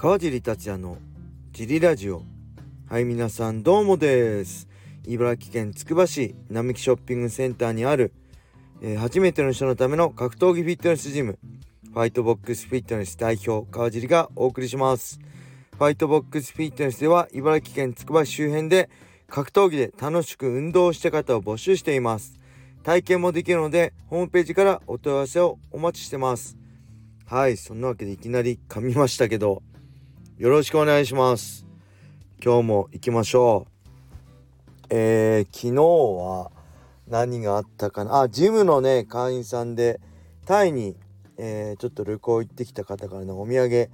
川尻達也のジリラジオ。はい皆さんどうもです。茨城県つくば市並木ショッピングセンターにある、えー、初めての人のための格闘技フィットネスジムファイトボックスフィットネス代表川尻がお送りします。ファイトボックスフィットネスでは茨城県つくば市周辺で格闘技で楽しく運動した方を募集しています。体験もできるのでホームページからお問い合わせをお待ちしてます。はいそんなわけでいきなり噛みましたけど。よろしくお願いします。今日も行きましょう。えー、昨日は何があったかな？あジムのね会員さんでタイに、えー、ちょっと旅行行ってきた方からのお土産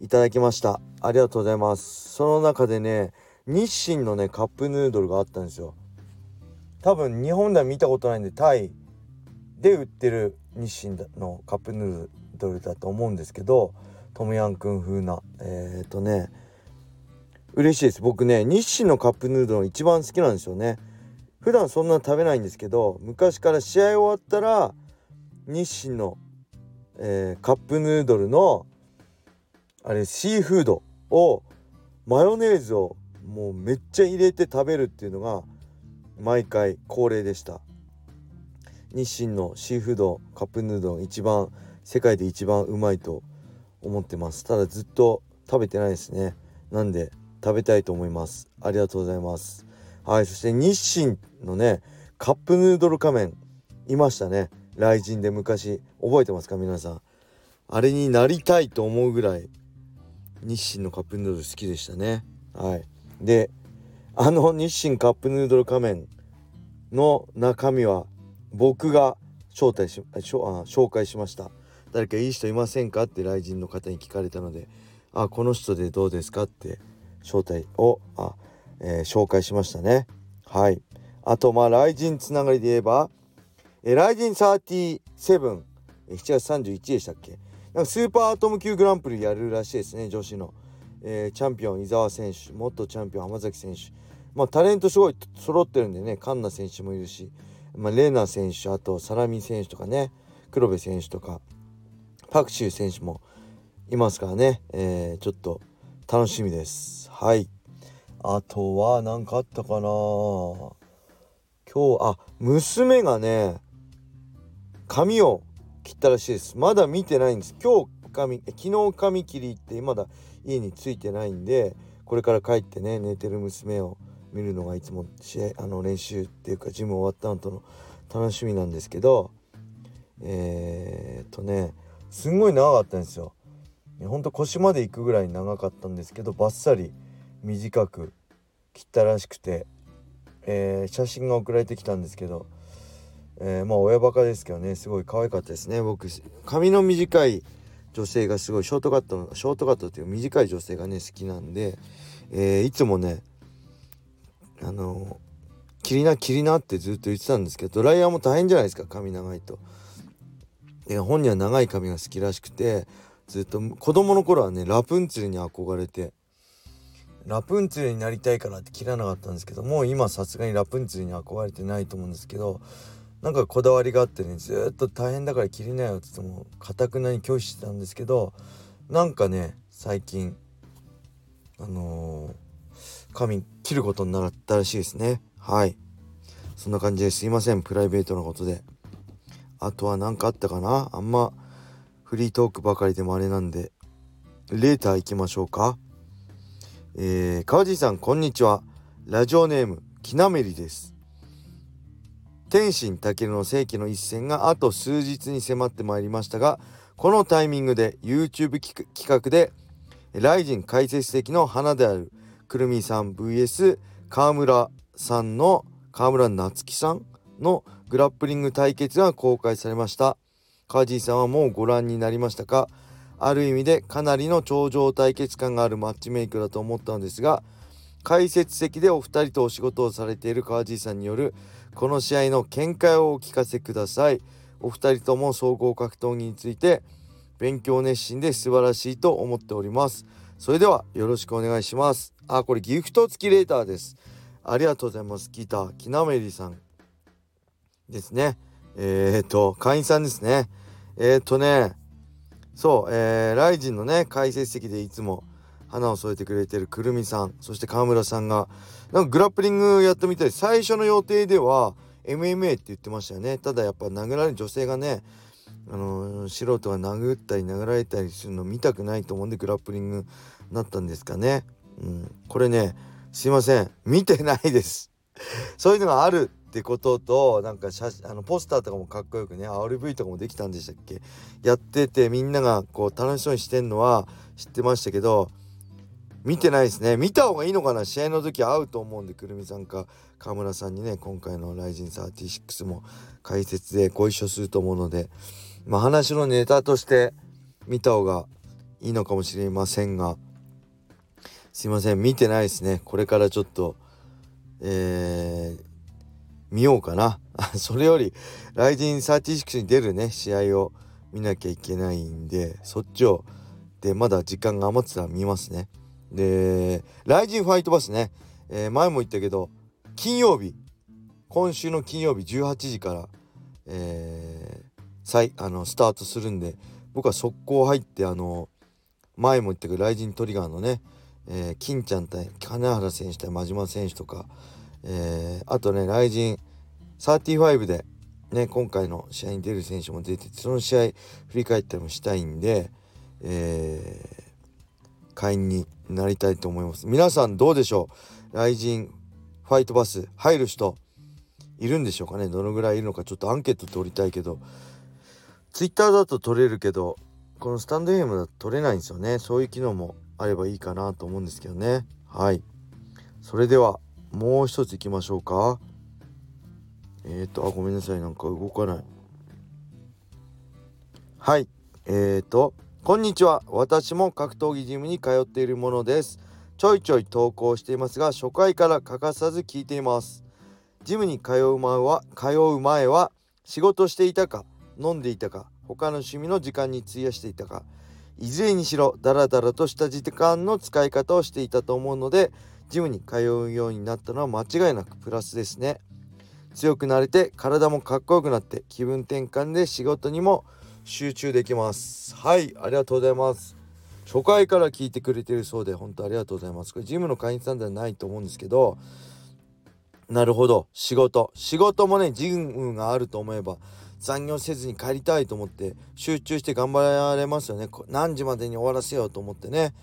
いただきました。ありがとうございます。その中でね日清のねカップヌードルがあったんですよ。多分日本では見たことないんでタイで売ってる日清のカップヌードルだと思うんですけどトムヤンくん風なえっ、ー、とね嬉しいです。僕ね日清のカップヌードル一番好きなんですよね。普段そんな食べないんですけど昔から試合終わったら日清の、えー、カップヌードルのあれシーフードをマヨネーズをもうめっちゃ入れて食べるっていうのが毎回恒例でした。日清のシーフードカップヌードル一番世界で一番うまいと思ってます。ただずっと食べてないですね。なんで食べたいと思います。ありがとうございます。はいそして日清のねカップヌードル仮面。いましたね。雷神で昔。覚えてますか皆さん。あれになりたいと思うぐらい日清のカップヌードル好きでしたね。はい。であの日清カップヌードル仮面の中身は僕が招待しあ紹介しました。誰かいい人いませんか？って雷神の方に聞かれたのであこの人でどうですか？って招待をあ、えー、紹介しましたね。はい。あとまあ雷神つながりで言えばえライジン37 7月31でしたっけ？なんかスーパーアトム級グランプリやるらしいですね女子の、えー、チャンピオン伊沢選手元チャンピオン浜崎選手。まあタレントすごい揃ってるんでねカンナ選手もいるし、まあ、レーナ選手あとサラミ選手とかね黒部選手とか。パクシュ選手もいますからね、えー、ちょっと楽しみです。はい。あとは何かあったかな。今日あ娘がね髪を切ったらしいです。まだ見てないんです。今日髪昨日髪切り行ってまだ家に着いてないんでこれから帰ってね寝てる娘を見るのがいつも試合あの練習っていうかジム終わったのとの楽しみなんですけどえー、っとねすんごい長かったんですよ。ほんと腰まで行くぐらい長かったんですけどバッサリ短く切ったらしくて、えー、写真が送られてきたんですけど、えー、まあ親バカですけどねすごい可愛かったですね僕髪の短い女性がすごいショートカットのショートカットっていう短い女性がね好きなんで、えー、いつもねあの切りな切りなってずっと言ってたんですけどドライヤーも大変じゃないですか髪長いと。で本人は長い髪が好きらしくてずっと子供の頃はねラプンツェルに憧れてラプンツェルになりたいからって切らなかったんですけどもう今さすがにラプンツェルに憧れてないと思うんですけどなんかこだわりがあってねずっと大変だから切りないよって言ってもかたくなに拒否してたんですけどなんかね最近あのー、髪切ることになったらしいですね。はい。そんな感じですいません。プライベートなことで。あとは何かあったかな？あんまフリートークばかりでもあれなんで。レーター行きましょうか。えー、川地さんこんにちは。ラジオネームきなめりです。天心健の世紀の一戦があと数日に迫ってまいりましたがこのタイミングで YouTube 企画でライジン解説的の花であるくるみさん VS 川村さんの川村夏樹さんのグラップリング対決が公開されました。カージーさんはもうご覧になりましたか？ある意味でかなりの頂上対決感があるマッチメイクだと思ったのですが解説席でお二人とお仕事をされているカージーさんによるこの試合の見解をお聞かせください。お二人とも総合格闘技について勉強熱心で素晴らしいと思っております。それではよろしくお願いします。あこれギフト付きレーターです。ありがとうございます。ギターきなめりさん。ですね。えっ、ー、と、会員さんですね。えっ、ー、とね、そう、えー、ライジンのね、解説席でいつも、花を添えてくれてるくるみさんそして川村さんがなんかグラップリングやってみたい。最初の予定では MMA って言ってましたよね。ただやっぱ殴られる女性がねあの、素人が殴ったり殴られたりするの見たくないと思うんでグラップリングになったんですかね、うん、これねすいません。見てないです。そういうのがあるってこととなんか写あのポスターとかもかっこよくね RV とかもできたんでしたっけ？やっててみんながこう楽しそうにしてんのは知ってましたけど見てないですね。見た方がいいのかな？試合の時会うと思うんでくるみさんか川村さんにね今回の「ライジン36」も解説でご一緒すると思うのでまあ話のネタとして見た方がいいのかもしれませんがすいません。見てないですね。これからちょっとえー、見ようかな。それよりライジン36に出るね試合を見なきゃいけないんでそっちを。でまだ時間が余ってたら見ますね。でライジンファイトバスね、えー、前も言ったけど金曜日。今週の金曜日18時から、えー、再あのスタートするんで僕は速攻入ってあの前も言ったけどライジントリガーのね、えー、金ちゃん対金原選手対真島選手とかえー、あとね、来人35で、ね、今回の試合に出る選手も出て、その試合振り返ったりもしたいんで、えー、会員になりたいと思います。皆さんどうでしょう？来人ファイトバス入る人いるんでしょうかね？どのぐらいいるのかちょっとアンケート取りたいけど、ツイッターだと取れるけど、このスタンド FM だと取れないんですよね。そういう機能もあればいいかなと思うんですけどね。はい。それではもう一ついきましょうか。えっ、ー、とあごめんなさい。なんか動かない。はい。えっ、ー、とこんにちは。私も格闘技ジムに通っているものです。ちょいちょい投稿していますが初回から欠かさず聞いています。ジムに通う前は通う前は仕事していたか飲んでいたか他の趣味の時間に費やしていたかいずれにしろダラダラとした時間の使い方をしていたと思うのでジムに通うようになったのは間違いなくプラスですね。強くなれて体もかっこよくなって気分転換で仕事にも集中できます。はいありがとうございます。初回から聞いてくれてるそうで本当ありがとうございます。これジムの会員さんではないと思うんですけどなるほど。仕事。仕事もねジムがあると思えば残業せずに帰りたいと思って集中して頑張られますよね。何時までに終わらせようと思ってね。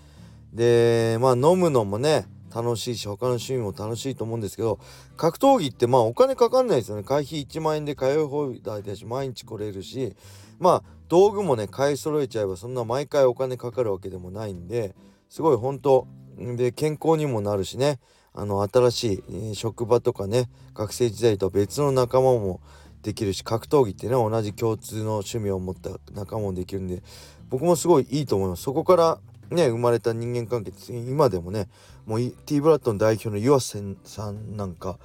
でまあ飲むのもね楽しいし他の趣味も楽しいと思うんですけど格闘技ってまあお金かかんないですよね。会費1万円で通い放題だし毎日来れるしまあ道具もね買い揃えちゃえばそんな毎回お金かかるわけでもないんですごい本当で健康にもなるしね。あの新しい、え、職場とかね学生時代とは別の仲間もできるし格闘技ってね同じ共通の趣味を持った仲間もできるんで僕もすごいいいと思います。そこからね生まれた人間関係今でもねもう T ブラッドの代表の湯浅さんなんか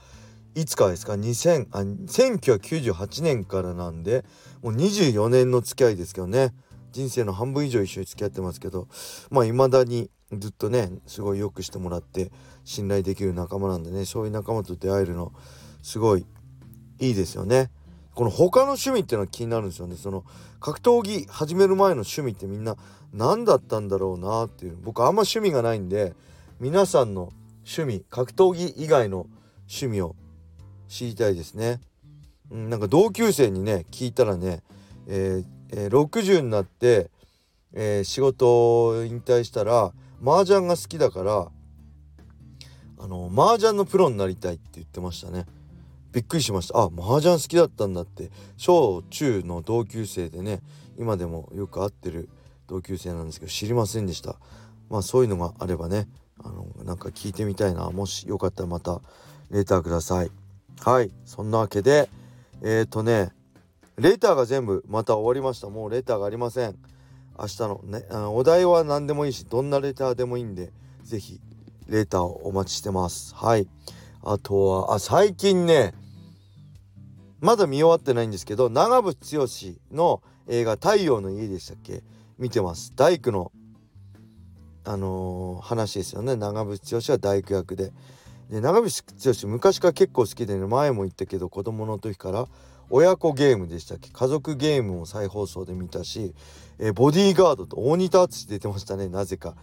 いつかですか？2000あ1998年からなんでもう24年の付き合いですけどね人生の半分以上一緒に付き合ってますけどまあ未だにずっとねすごい良くしてもらって信頼できる仲間なんでねそういう仲間と出会えるのすごいいいですよね。この他の趣味っていうのは気になるんですよねその格闘技始める前の趣味ってみんな何だったんだろうなっていう僕あんま趣味がないんで皆さんの趣味格闘技以外の趣味を知りたいですね。うん、なんか同級生にね聞いたらね、えーえー、60になって、えー、仕事を引退したら麻雀が好きだからあの麻雀のプロになりたいって言ってましたね。びっくりしました。あ麻雀好きだったんだって。小中の同級生でね今でもよく会ってる同級生なんですけど知りませんでした。まあそういうのがあればねあのなんか聞いてみたいな。もしよかったらまたレターください。はいそんなわけでえっ、ー、とねレターが全部また終わりました。もうレターがありません。明日のねあのお題は何でもいいしどんなレターでもいいんで是非レターをお待ちしてます。はい。あとはあ最近ねまだ見終わってないんですけど長渕剛の映画「太陽の家」でしたっけ？見てます。大工のあのー、話ですよね。長渕剛は大工役で。で長渕剛昔から結構好きでね前も言ったけど子供の時から親子ゲームでしたっけ？家族ゲームを再放送で見たし、えボディーガードと大仁田敦出てましたねなぜか。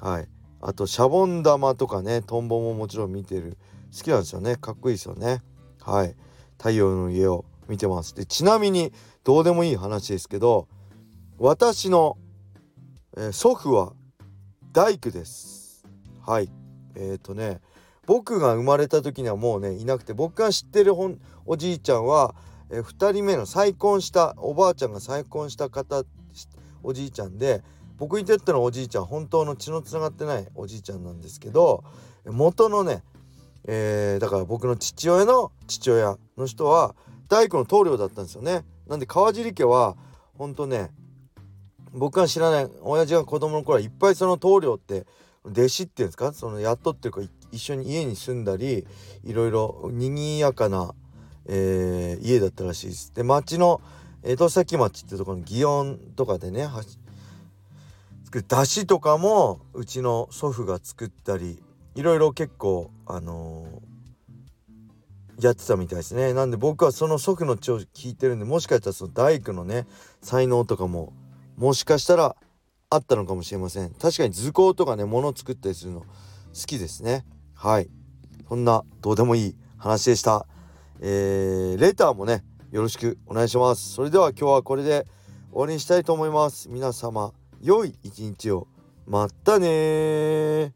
はい。あとシャボン玉とかねトンボももちろん見てる。好きなんですよね。かっこいいですよね。はい。太陽の家を見てます。でちなみにどうでもいい話ですけど私の、えー、祖父は大工です。はい。えっ、ー、とね僕が生まれた時にはもうねいなくて僕が知ってるおじいちゃんは、えー、2人目の再婚したおばあちゃんが再婚した方おじいちゃんで僕にとってのおじいちゃん本当の血のつながってないおじいちゃんなんですけど元のね、えー、だから僕の父親の父親の人は大工の棟梁だったんですよね。なんで川尻家は本当ね僕が知らない親父が子供の頃はいっぱいその棟梁って弟子っていうんですか？その雇っていうか一緒に家に住んだりいろいろ賑やかな、えー、家だったらしいです。で町の江戸崎町っていうところの祇園とかでね作る出汁とかもうちの祖父が作ったりいろいろ結構あのー、やってたみたいですね。なんで僕はその祖父の血を聞いてるんでもしかしたらその大工のね才能とかももしかしたらあったのかもしれません。確かに図工とかね物作ったりするの好きですね。はい。そんなどうでもいい話でした。えー、レターもねよろしくお願いします。それでは今日はこれで終わりにしたいと思います。皆様良い一日を。またね